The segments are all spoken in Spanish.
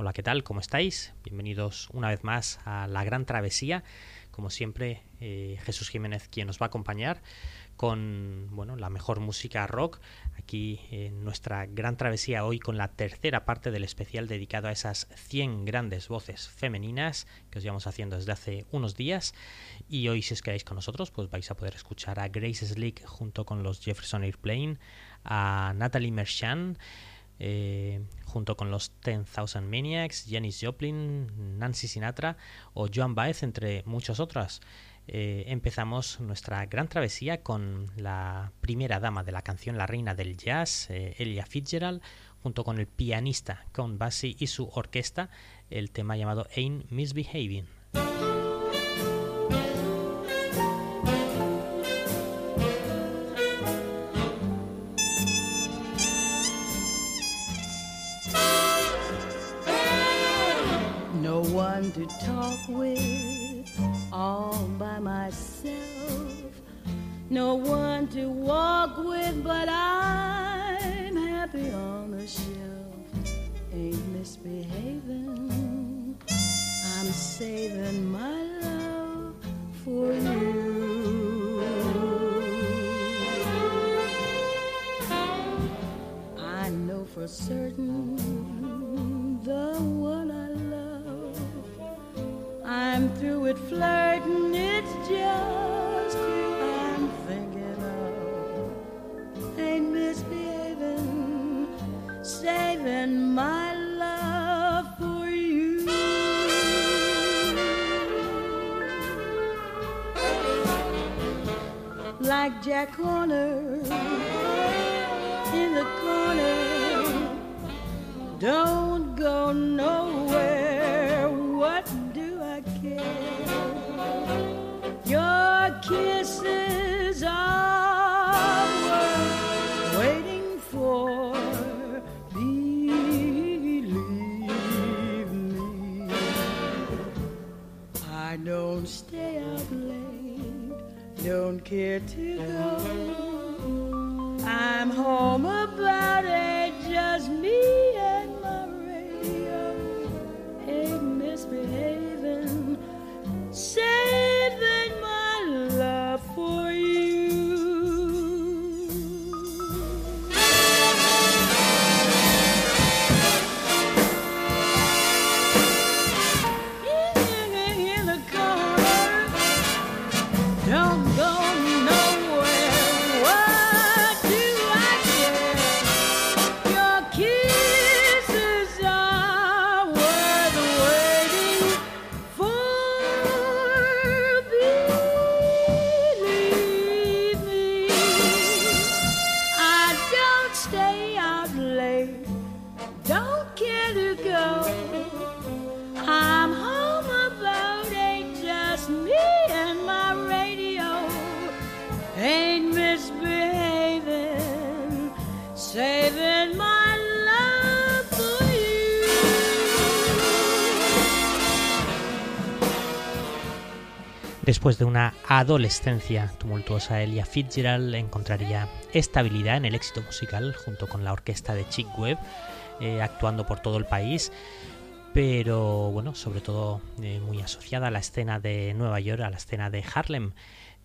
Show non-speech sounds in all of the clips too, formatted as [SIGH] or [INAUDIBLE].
Hola, ¿qué tal? ¿Cómo estáis? Bienvenidos una vez más a La Gran Travesía. Como siempre, eh, Jesús Jiménez quien nos va a acompañar con bueno, la mejor música rock aquí en nuestra gran travesía hoy con la tercera parte del especial dedicado a esas 100 grandes voces femeninas que os llevamos haciendo desde hace unos días y hoy si os quedáis con nosotros pues vais a poder escuchar a Grace Slick junto con los Jefferson Airplane, a Natalie Merchant eh, junto con los 10,000 Maniacs, Janis Joplin, Nancy Sinatra o Joan Baez, entre muchas otras. Eh, empezamos nuestra gran travesía con la primera dama de la canción, la reina del jazz, eh, Elia Fitzgerald, junto con el pianista Count Basie y su orquesta, el tema llamado Ain't Misbehaving. With all by myself. No one to walk with, but I'm happy on the shelf. Ain't misbehaving. I'm saving my love for you. I know for certain I'm through with flirting, it's just you I'm thinking of. Ain't misbehaving, saving my love for you. Like Jack Horner in the corner, don't go nowhere. Kisses are worth waiting for. Believe me, I don't stay up late, don't care to go. I'm home about eight, Después de una adolescencia tumultuosa, Elia Fitzgerald encontraría estabilidad en el éxito musical junto con la orquesta de Chick Webb, eh, actuando por todo el país, pero bueno, sobre todo eh, muy asociada a la escena de Nueva York, a la escena de Harlem.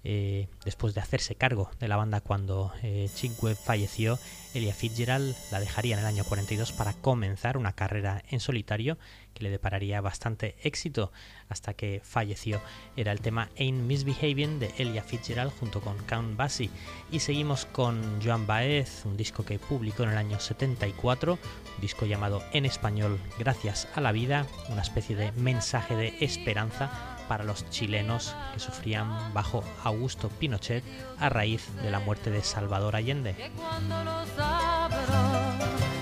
Eh, después de hacerse cargo de la banda cuando Chick Webb falleció, Elia Fitzgerald la dejaría en el año 42 para comenzar una carrera en solitario que le depararía bastante éxito hasta que falleció. Era el tema Ain't Misbehaving de Elia Fitzgerald junto con Count Basie. Y seguimos con Joan Baez, un disco que publicó en el año 74, un disco llamado en español Gracias a la vida, una especie de mensaje de esperanza para los chilenos que sufrían bajo Augusto Pinochet a raíz de la muerte de Salvador Allende.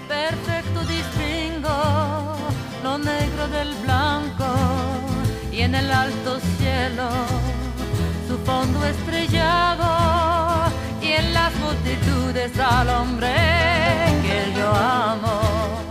perfecto distingo lo negro del blanco y en el alto cielo su fondo estrellado y en las multitudes al hombre que yo amo.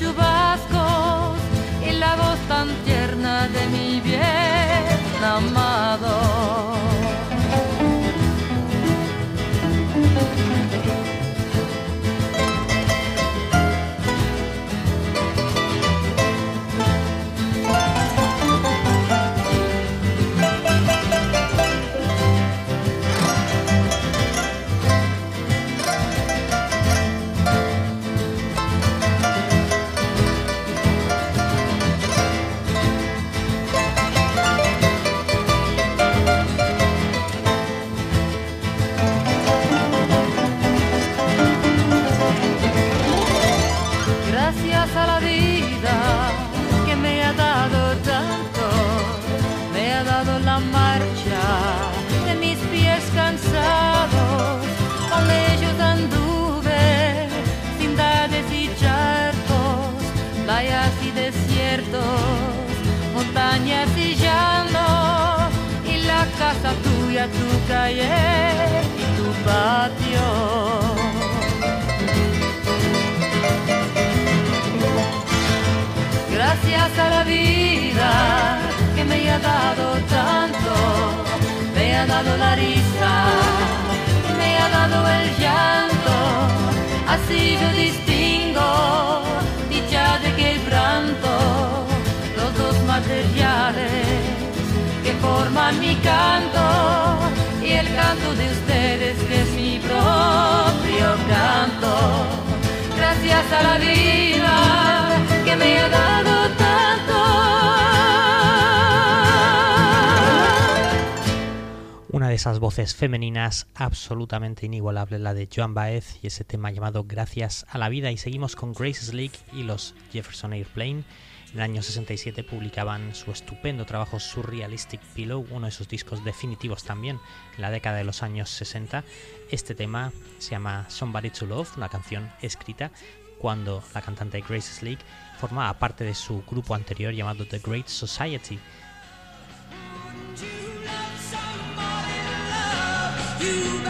Chubascos y la voz tan tierna de mi bien amado. Tanto, me ha dado la risa, me ha dado el llanto, así yo distingo dicha de quebranto, los dos materiales que forman mi canto y el canto de ustedes que es mi propio canto. Gracias a la vida que me ha dado esas voces femeninas absolutamente inigualable, la de Joan Baez y ese tema llamado Gracias a la vida. Y seguimos con Grace Slick y los Jefferson Airplane. En el año 67 publicaban su estupendo trabajo Surrealistic Pillow, uno de sus discos definitivos también en la década de los años 60. Este tema se llama Somebody to Love, una canción escrita cuando la cantante Grace Slick formaba parte de su grupo anterior llamado The Great Society. You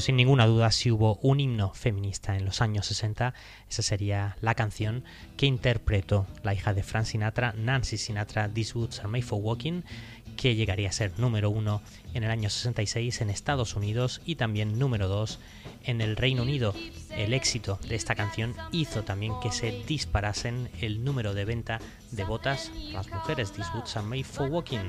Sin ninguna duda, si hubo un himno feminista en los años 60, esa sería la canción que interpretó la hija de Frank Sinatra, Nancy Sinatra, These Woods Are Made for Walking, que llegaría a ser número uno en el año 66 en Estados Unidos y también número 2 en el Reino Unido. El éxito de esta canción hizo también que se disparasen el número de venta de botas las mujeres. These boots are made for walking.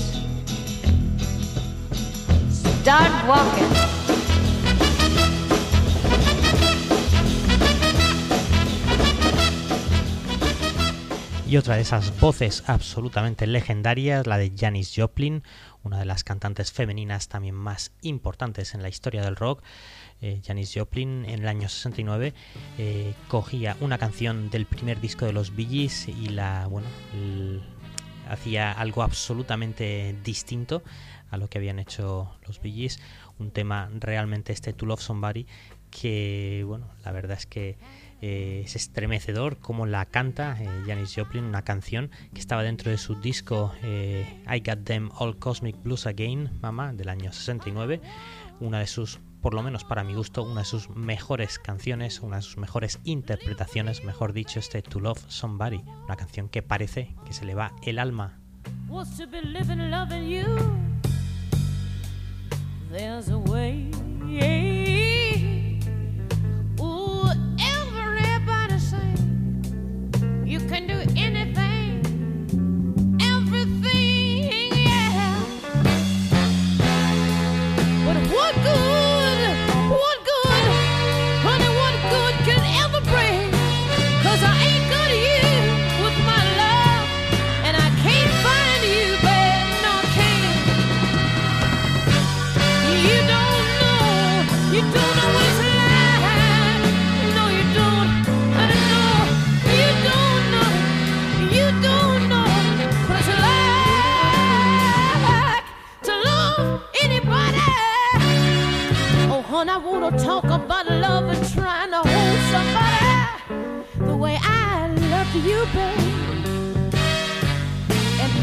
Y otra de esas voces absolutamente legendarias, la de Janis Joplin, una de las cantantes femeninas también más importantes en la historia del rock. Eh, Janis Joplin en el año 69 eh, cogía una canción del primer disco de los Bee y la, bueno, hacía algo absolutamente distinto a lo que habían hecho los Bee Gees, un tema realmente este To Love Somebody que, bueno, la verdad es que eh, es estremecedor como la canta eh, Janis Joplin, una canción que estaba dentro de su disco eh, I Got Them All Cosmic Blues Again, Mama, del año 69, una de sus, por lo menos para mi gusto, una de sus mejores canciones, una de sus mejores interpretaciones, mejor dicho, este To Love Somebody, una canción que parece que se le va el alma. There's a way. Ooh, everybody say you can And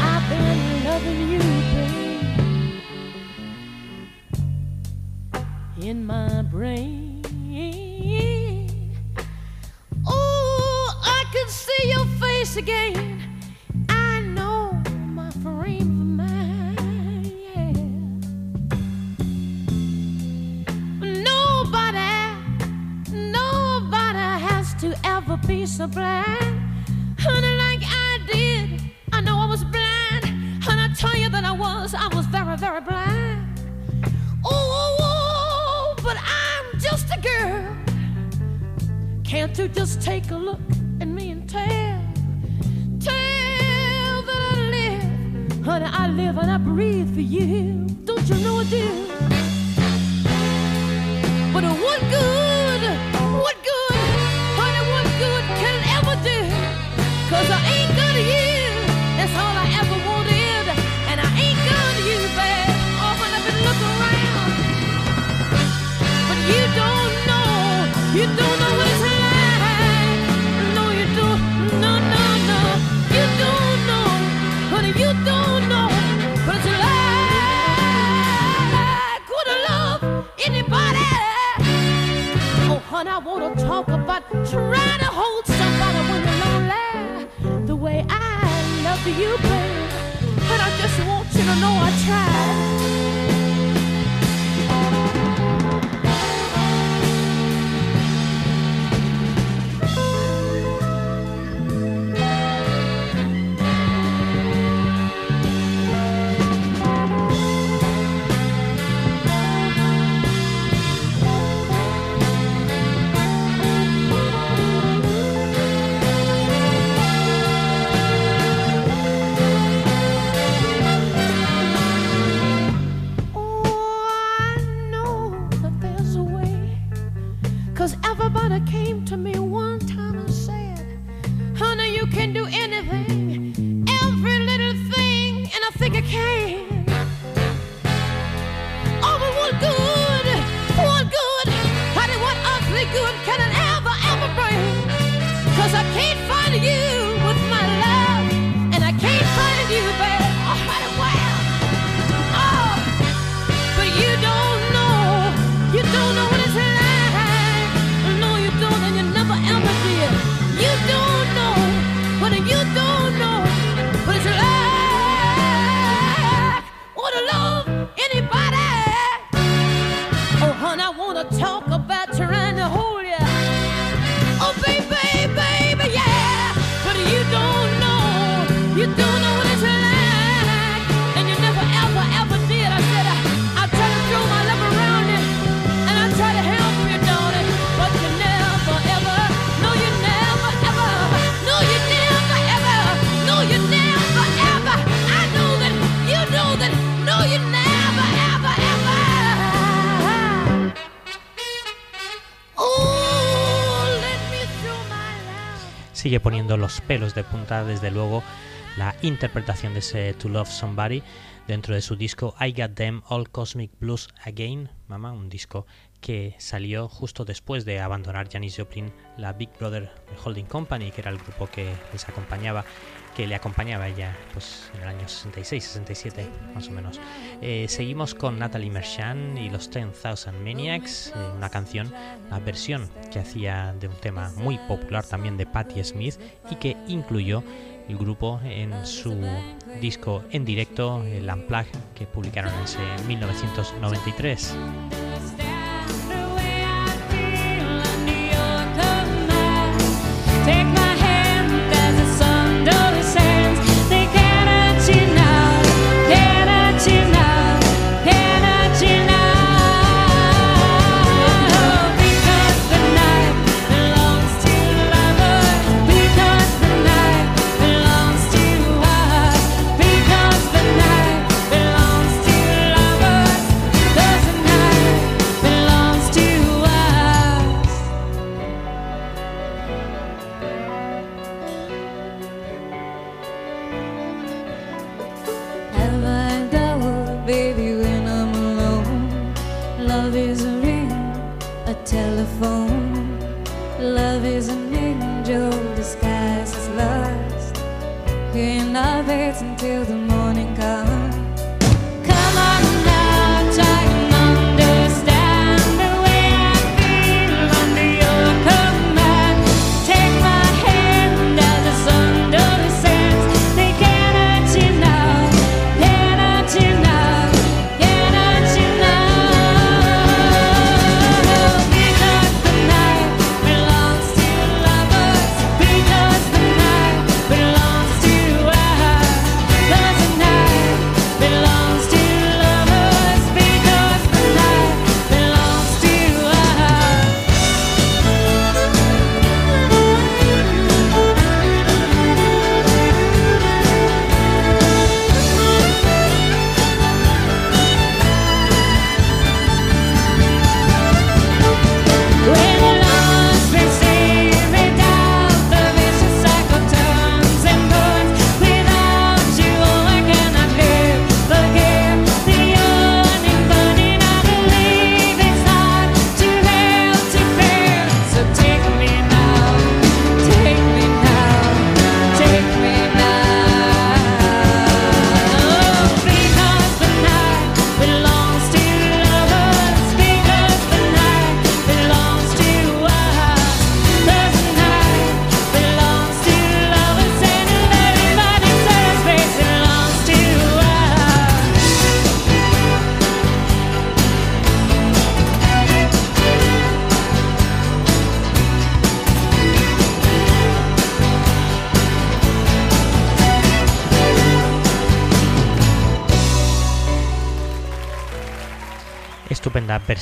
I've been loving you, babe, in my brain. Oh, I can see your face again. I know my frame of mind, yeah. Nobody, nobody has to ever be so blind. because I was very, very blind. Oh, oh, oh, but I'm just a girl. Can't you just take a look at me and tell, tell that I live, honey, I live and I breathe for you. Don't you know I do? But what good? Love you, babe. But I just want you to know I tried. Cause everybody came to me one time and said, Honey, you can do anything, every little thing, and I think I can. Oh, but what good, what good, honey, what ugly good Sigue poniendo los pelos de punta, desde luego, la interpretación de ese To Love Somebody dentro de su disco I Got Them All Cosmic Blues Again, mamá, un disco que salió justo después de abandonar Janis Joplin la Big Brother Holding Company, que era el grupo que les acompañaba, que le acompañaba ella pues, en el año 66, 67 más o menos. Eh, seguimos con Natalie Merchant y los 10,000 Maniacs, eh, una canción, la versión que hacía de un tema muy popular también de Patti Smith y que incluyó el grupo en su disco en directo, el Unplugged, que publicaron en ese 1993.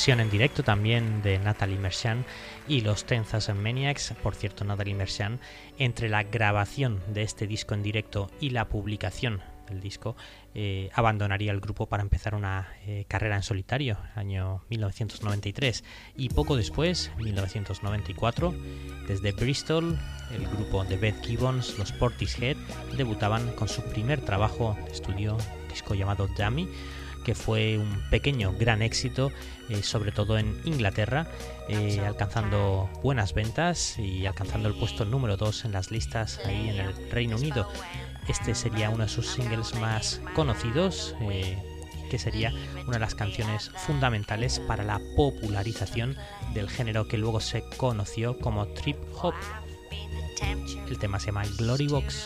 Versión en directo también de Natalie Merchant y los Ten Thousand Maniacs. Por cierto, Natalie Merchant, entre la grabación de este disco en directo y la publicación del disco, eh, abandonaría el grupo para empezar una eh, carrera en solitario, año 1993. Y poco después, 1994, desde Bristol, el grupo de Beth Gibbons, los Portishead, debutaban con su primer trabajo de estudio, disco llamado Dummy que fue un pequeño gran éxito, eh, sobre todo en Inglaterra, eh, alcanzando buenas ventas y alcanzando el puesto número 2 en las listas ahí en el Reino Unido. Este sería uno de sus singles más conocidos, eh, que sería una de las canciones fundamentales para la popularización del género que luego se conoció como trip hop. El tema se llama Glory Box.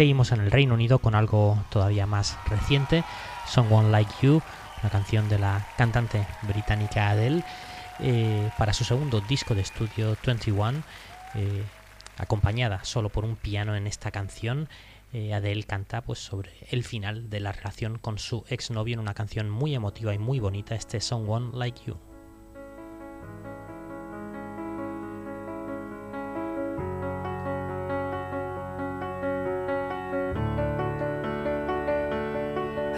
Seguimos en el Reino Unido con algo todavía más reciente, Someone Like You, una canción de la cantante británica Adele, eh, para su segundo disco de estudio 21, eh, acompañada solo por un piano en esta canción. eh, Adele canta pues sobre el final de la relación con su exnovio en una canción muy emotiva y muy bonita, este Someone Like You.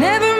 Never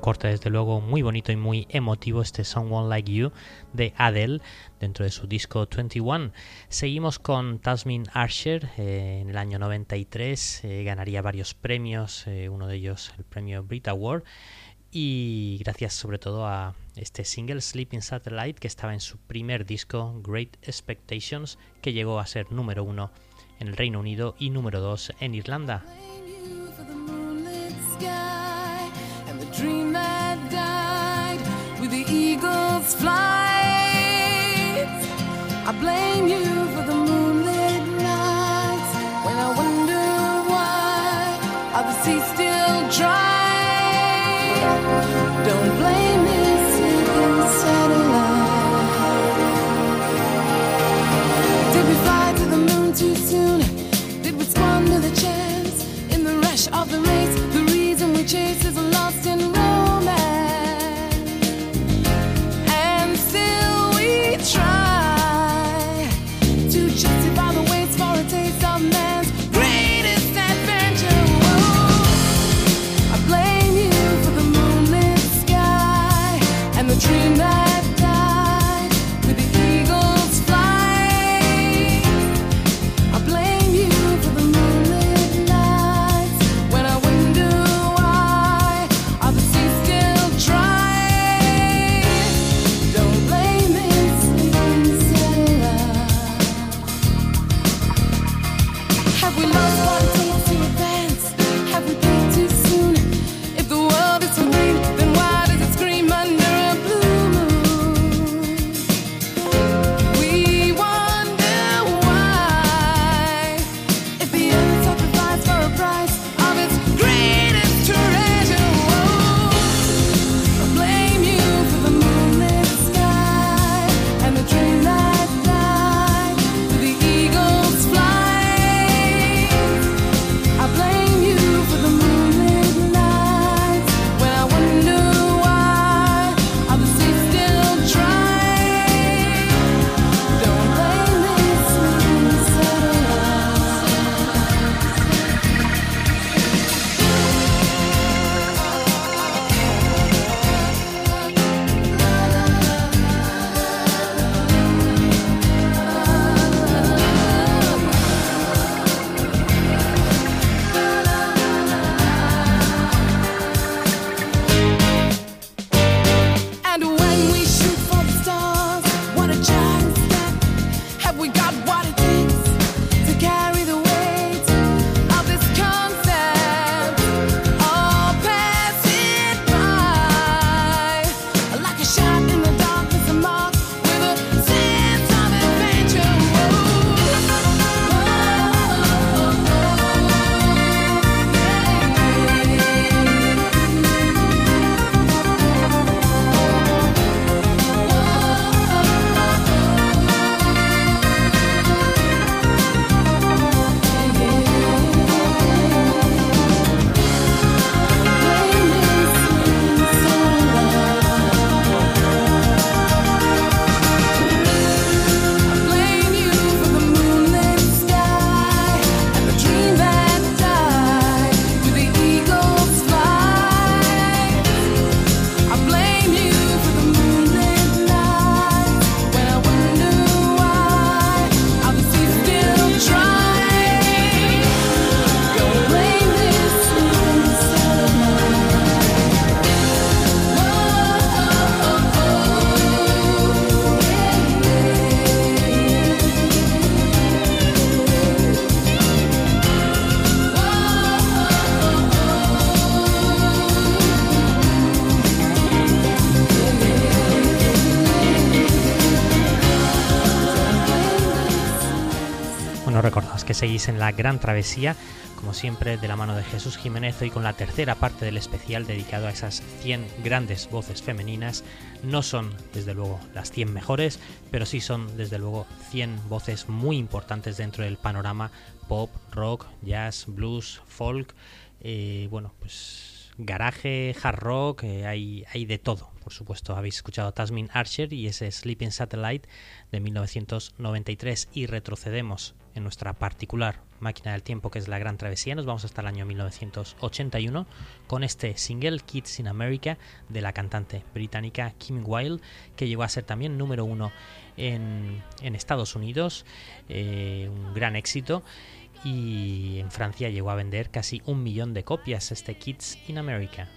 corte desde luego muy bonito y muy emotivo este Someone Like You de Adele dentro de su disco 21. Seguimos con Tasmin Archer eh, en el año 93, eh, ganaría varios premios, eh, uno de ellos el premio Brit Award y gracias sobre todo a este single Sleeping Satellite que estaba en su primer disco Great Expectations que llegó a ser número uno en el Reino Unido y número dos en Irlanda. Dream that died with the eagle's flight. I blame you seguís en la gran travesía, como siempre, de la mano de Jesús Jiménez, hoy con la tercera parte del especial dedicado a esas 100 grandes voces femeninas. No son, desde luego, las 100 mejores, pero sí son, desde luego, 100 voces muy importantes dentro del panorama pop, rock, jazz, blues, folk. Eh, bueno, pues garaje, hard rock, eh, hay, hay de todo, por supuesto. Habéis escuchado Tasmin Archer y ese Sleeping Satellite de 1993 y retrocedemos en nuestra particular máquina del tiempo que es la Gran Travesía. Nos vamos hasta el año 1981 con este single Kids in America de la cantante británica Kim Wilde que llegó a ser también número uno en, en Estados Unidos, eh, un gran éxito y en Francia llegó a vender casi un millón de copias este Kids in America.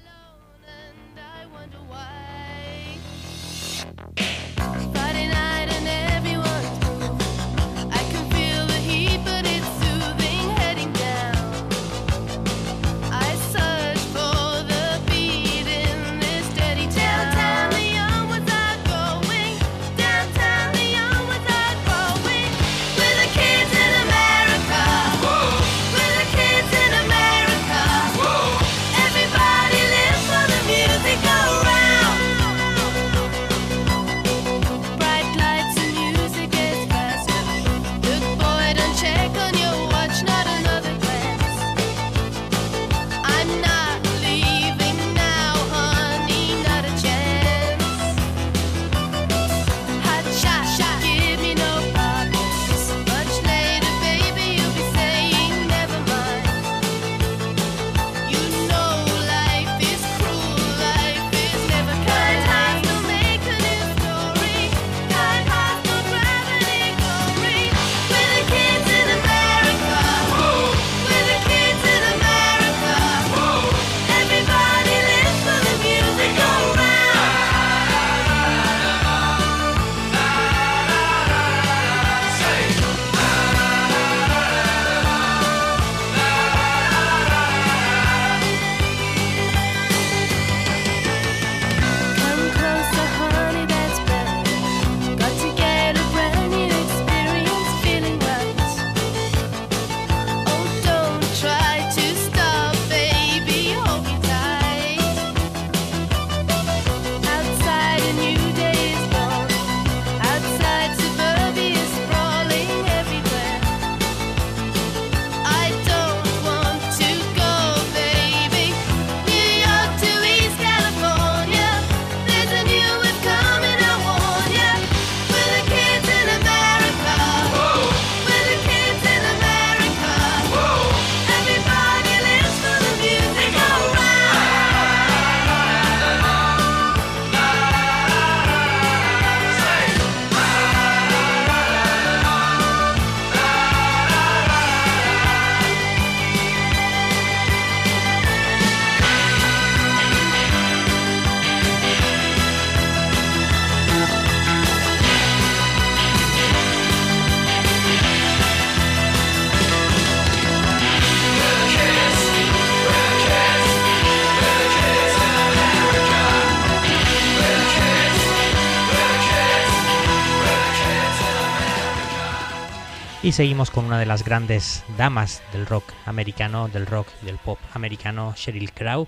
Y seguimos con una de las grandes damas del rock americano, del rock y del pop americano, Sheryl Crow.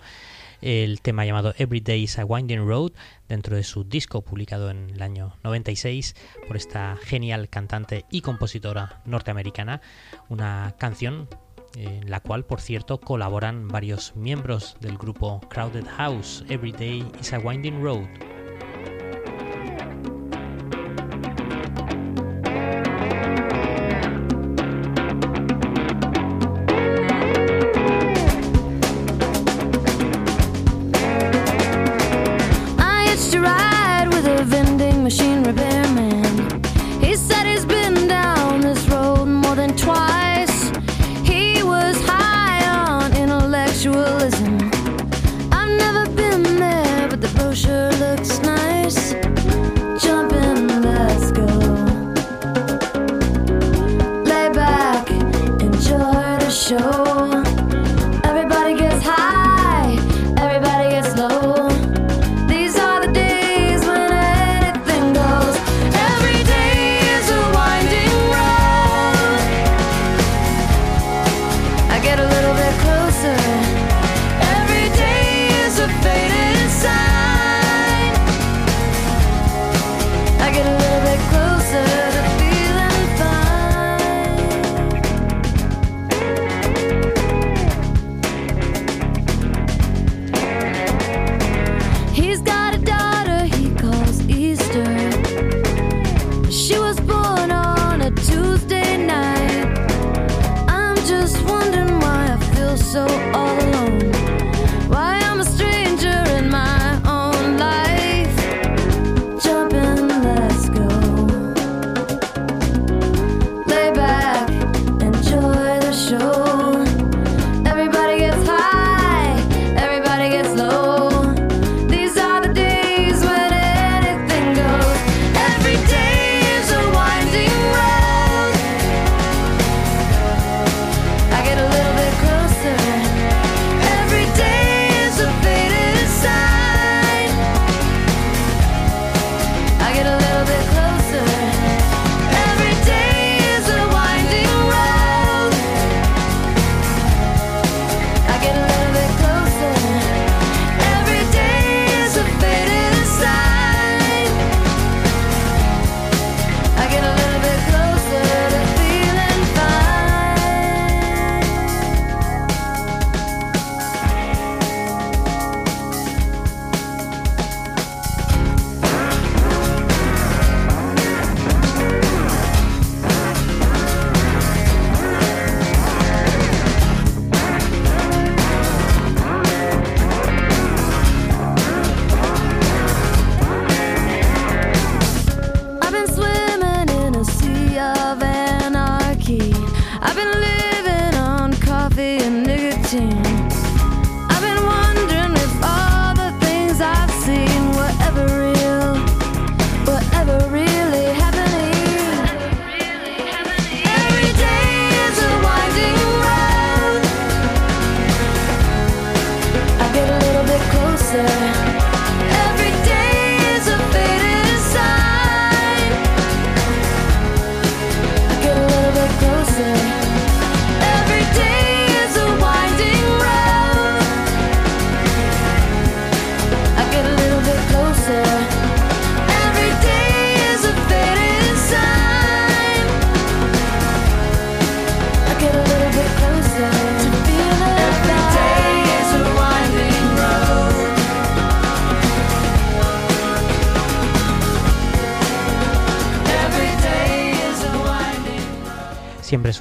El tema llamado Every Day is a Winding Road, dentro de su disco publicado en el año 96 por esta genial cantante y compositora norteamericana. Una canción en la cual, por cierto, colaboran varios miembros del grupo Crowded House. Every Day is a Winding Road.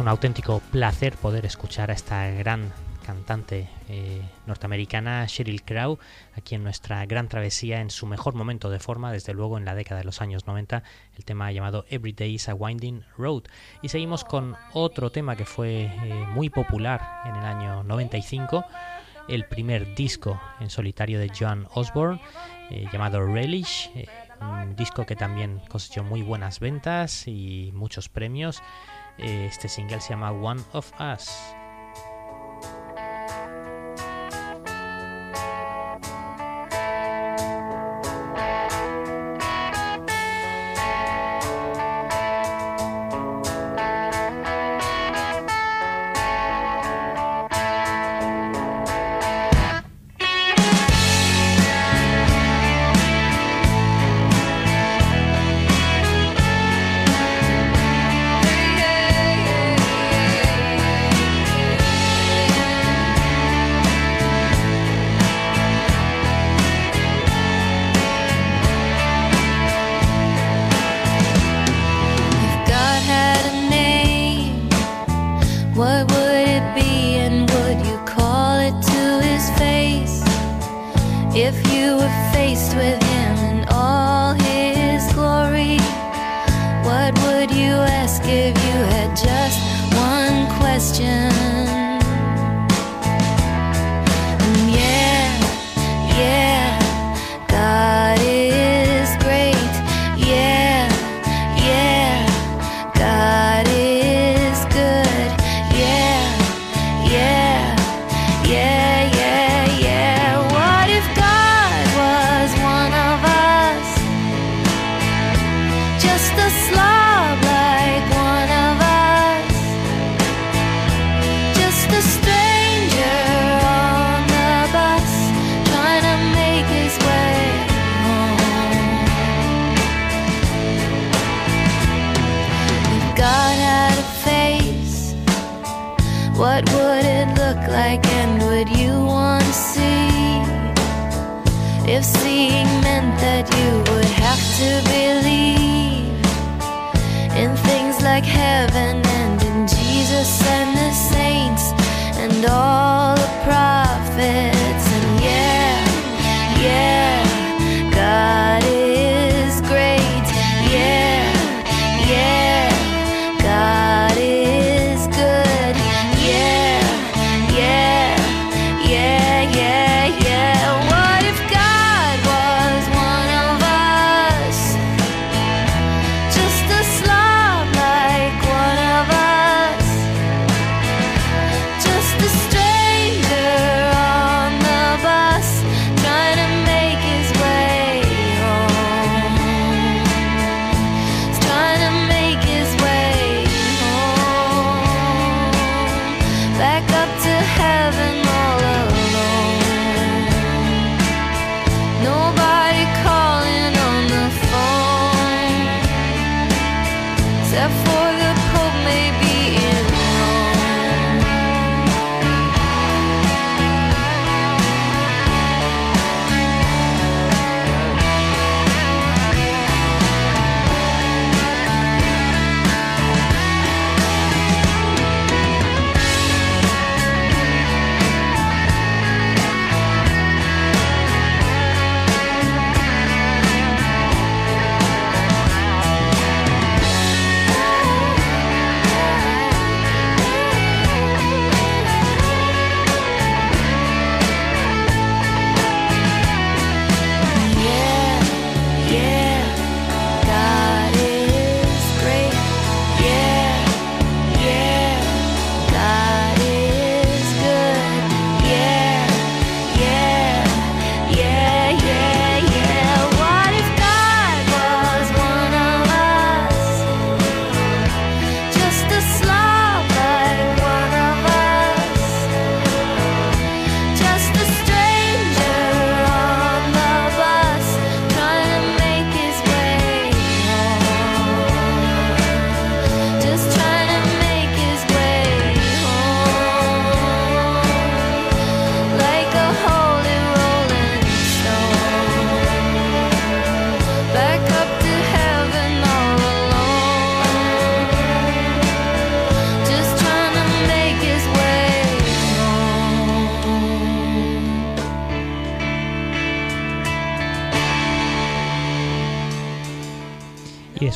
un auténtico placer poder escuchar a esta gran cantante eh, norteamericana Sheryl Crow, aquí en nuestra gran travesía en su mejor momento de forma, desde luego en la década de los años 90, el tema llamado Every Day is a Winding Road. Y seguimos con otro tema que fue eh, muy popular en el año 95, el primer disco en solitario de John Osborne, eh, llamado Relish, un disco que también cosechó muy buenas ventas y muchos premios. Eh, este single se llama One of Us.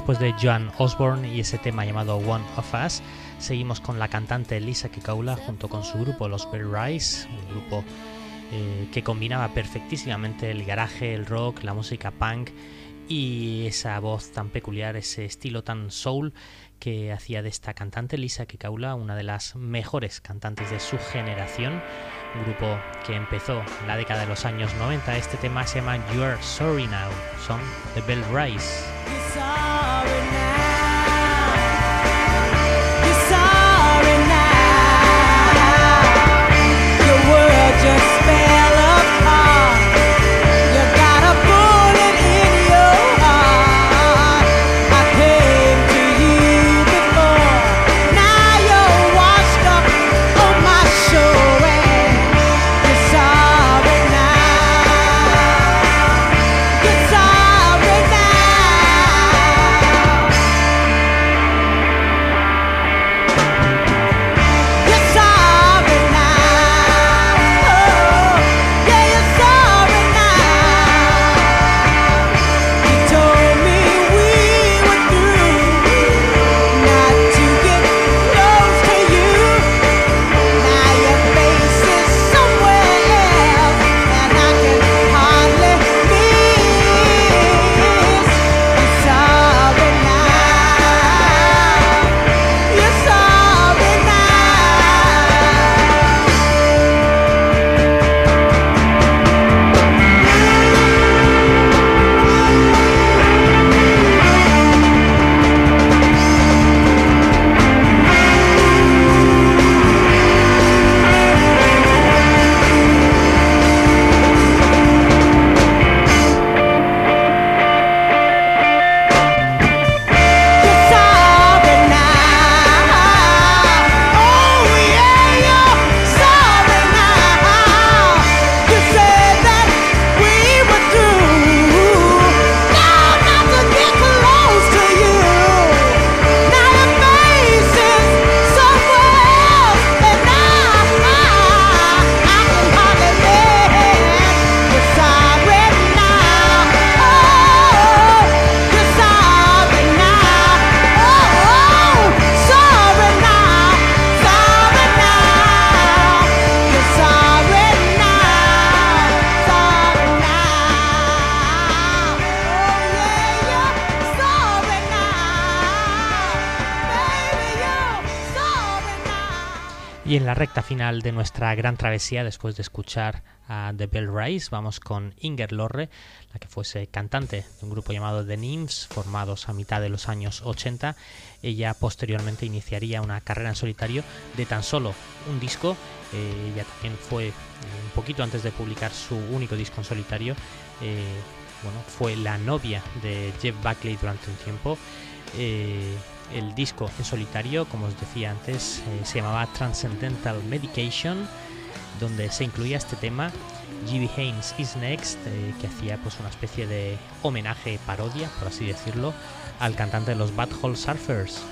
Después de Joan Osborne y ese tema llamado One of Us, seguimos con la cantante Lisa Kekaula junto con su grupo Los Bell Rise, un grupo eh, que combinaba perfectísimamente el garaje, el rock, la música punk y esa voz tan peculiar, ese estilo tan soul que hacía de esta cantante Lisa Kekaula una de las mejores cantantes de su generación. Un grupo que empezó en la década de los años 90. Este tema se llama You're Sorry Now. Son The Bell Rise. Sorry now. De nuestra gran travesía, después de escuchar a The Bell Rise, vamos con Inger Lorre, la que fuese cantante de un grupo llamado The Nymphs, formados a mitad de los años 80. Ella posteriormente iniciaría una carrera en solitario de tan solo un disco. Eh, ella también fue, eh, un poquito antes de publicar su único disco en solitario, eh, bueno, fue la novia de Jeff Buckley durante un tiempo. El disco en solitario, como os decía antes, eh, se llamaba Transcendental Medication, donde se incluía este tema, G.B. Haynes is Next, eh, que hacía pues una especie de homenaje, parodia, por así decirlo, al cantante de los Bad Hole Surfers.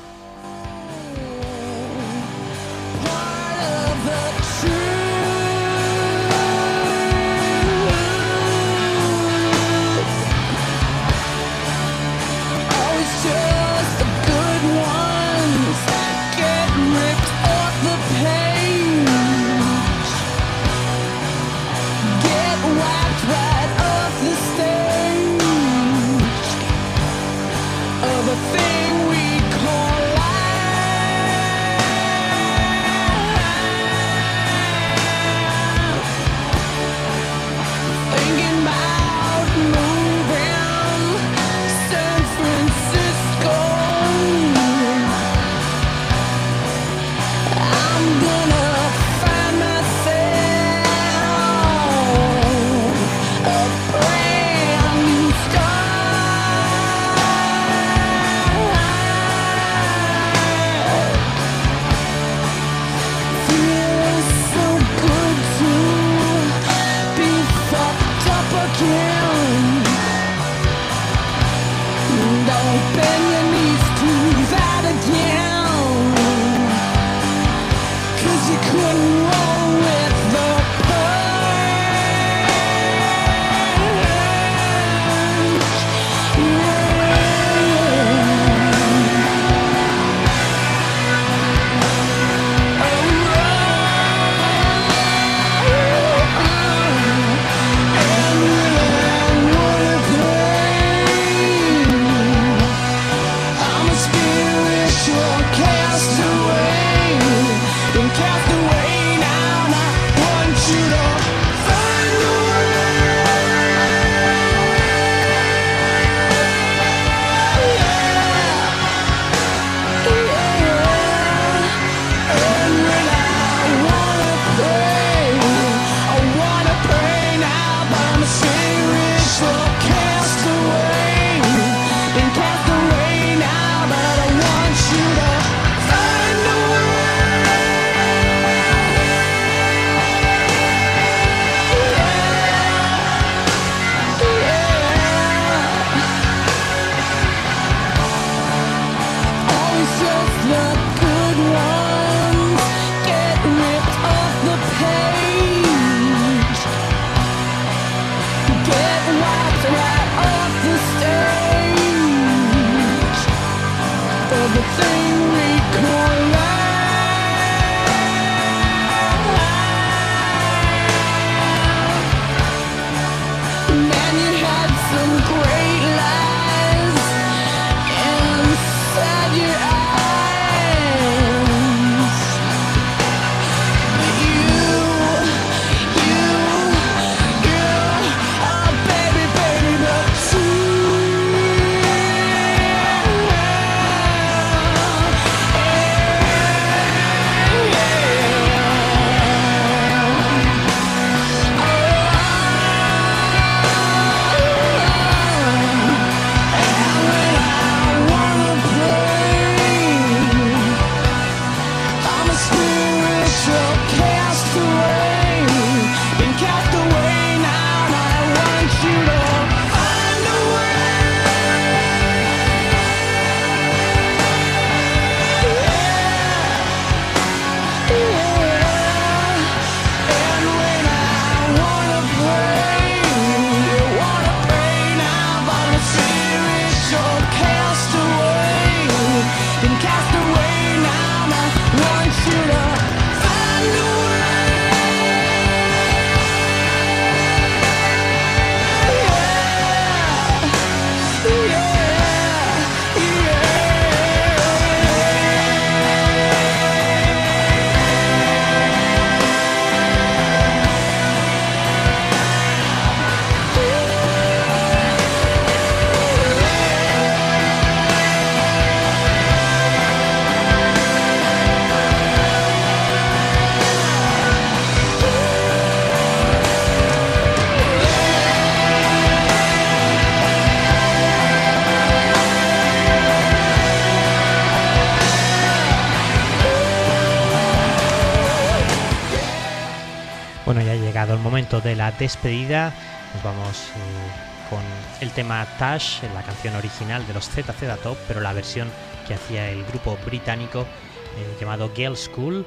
should all. De la despedida. Nos vamos eh, con el tema Tash, la canción original de los ZZ Top, pero la versión que hacía el grupo británico eh, llamado Girl School.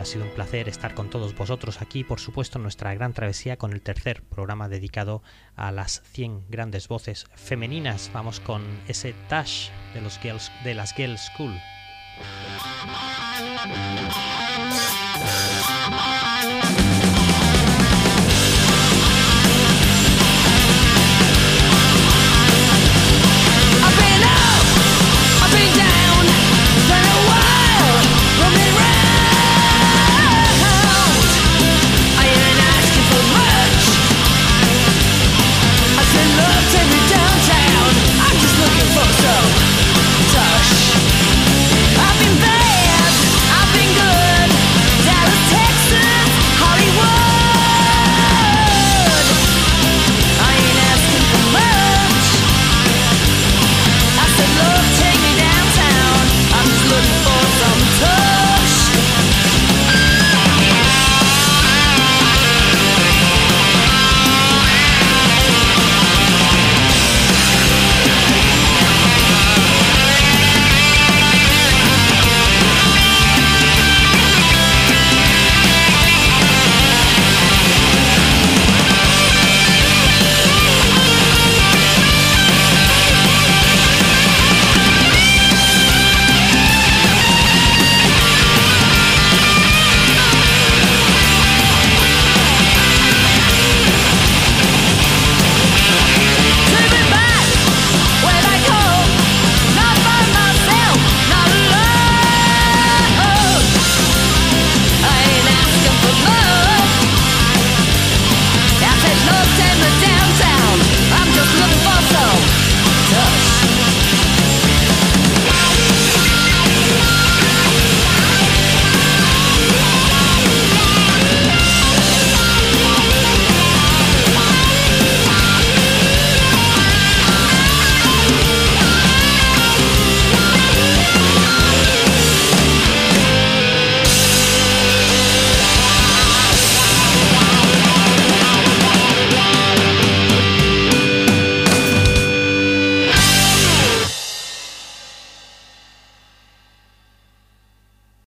Ha sido un placer estar con todos vosotros aquí, por supuesto, en nuestra gran travesía con el tercer programa dedicado a las 100 grandes voces femeninas. Vamos con ese Tash de, los girls, de las Girl School. yeah. [LAUGHS]